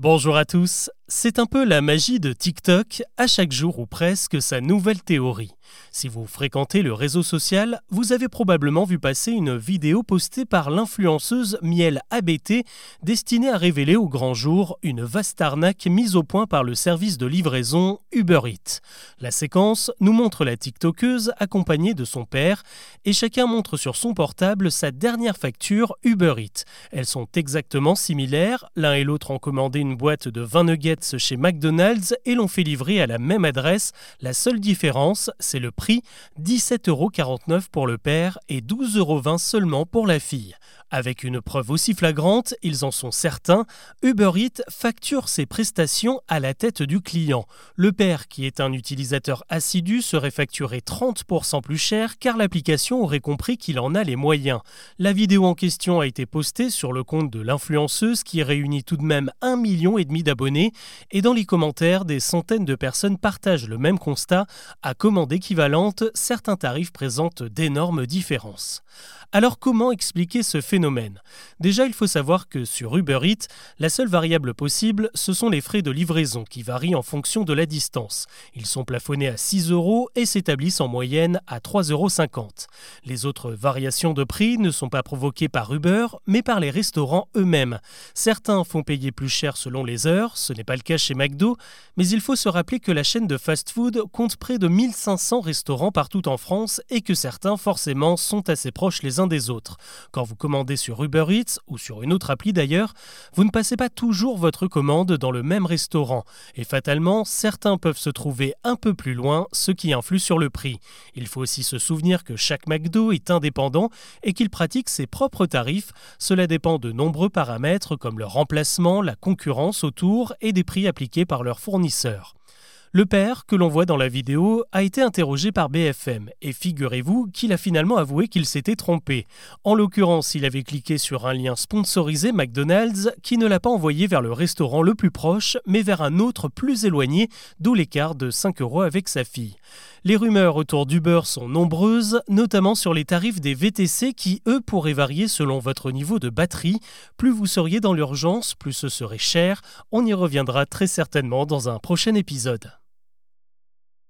Bonjour à tous, c'est un peu la magie de TikTok, à chaque jour ou presque sa nouvelle théorie. Si vous fréquentez le réseau social, vous avez probablement vu passer une vidéo postée par l'influenceuse Miel ABT destinée à révéler au grand jour une vaste arnaque mise au point par le service de livraison Uber Eats. La séquence nous montre la TikTokeuse accompagnée de son père et chacun montre sur son portable sa dernière facture Uber Eats. Elles sont exactement similaires, l'un et l'autre ont commandé une boîte de 20 nuggets chez McDonald's et l'ont fait livrer à la même adresse. La seule différence, c'est le prix, 17,49 euros pour le père et 12,20 euros seulement pour la fille. Avec une preuve aussi flagrante, ils en sont certains, Uber Eats facture ses prestations à la tête du client. Le père, qui est un utilisateur assidu, serait facturé 30% plus cher car l'application aurait compris qu'il en a les moyens. La vidéo en question a été postée sur le compte de l'influenceuse qui réunit tout de même un million et demi d'abonnés et dans les commentaires, des centaines de personnes partagent le même constat. À commande équivalente, certains tarifs présentent d'énormes différences. Alors comment expliquer ce phénomène? Déjà, il faut savoir que sur Uber Eats, la seule variable possible, ce sont les frais de livraison qui varient en fonction de la distance. Ils sont plafonnés à 6 euros et s'établissent en moyenne à 3,50 euros. Les autres variations de prix ne sont pas provoquées par Uber, mais par les restaurants eux-mêmes. Certains font payer plus cher selon les heures, ce n'est pas le cas chez McDo, mais il faut se rappeler que la chaîne de fast-food compte près de 1500 restaurants partout en France et que certains forcément sont assez proches les des autres. Quand vous commandez sur Uber Eats ou sur une autre appli d'ailleurs, vous ne passez pas toujours votre commande dans le même restaurant et fatalement, certains peuvent se trouver un peu plus loin, ce qui influe sur le prix. Il faut aussi se souvenir que chaque McDo est indépendant et qu'il pratique ses propres tarifs. Cela dépend de nombreux paramètres comme leur remplacement, la concurrence autour et des prix appliqués par leurs fournisseurs. Le père, que l'on voit dans la vidéo, a été interrogé par BFM et figurez-vous qu'il a finalement avoué qu'il s'était trompé. En l'occurrence, il avait cliqué sur un lien sponsorisé McDonald's qui ne l'a pas envoyé vers le restaurant le plus proche, mais vers un autre plus éloigné, d'où l'écart de 5 euros avec sa fille. Les rumeurs autour d'Uber sont nombreuses, notamment sur les tarifs des VTC qui, eux, pourraient varier selon votre niveau de batterie. Plus vous seriez dans l'urgence, plus ce serait cher. On y reviendra très certainement dans un prochain épisode.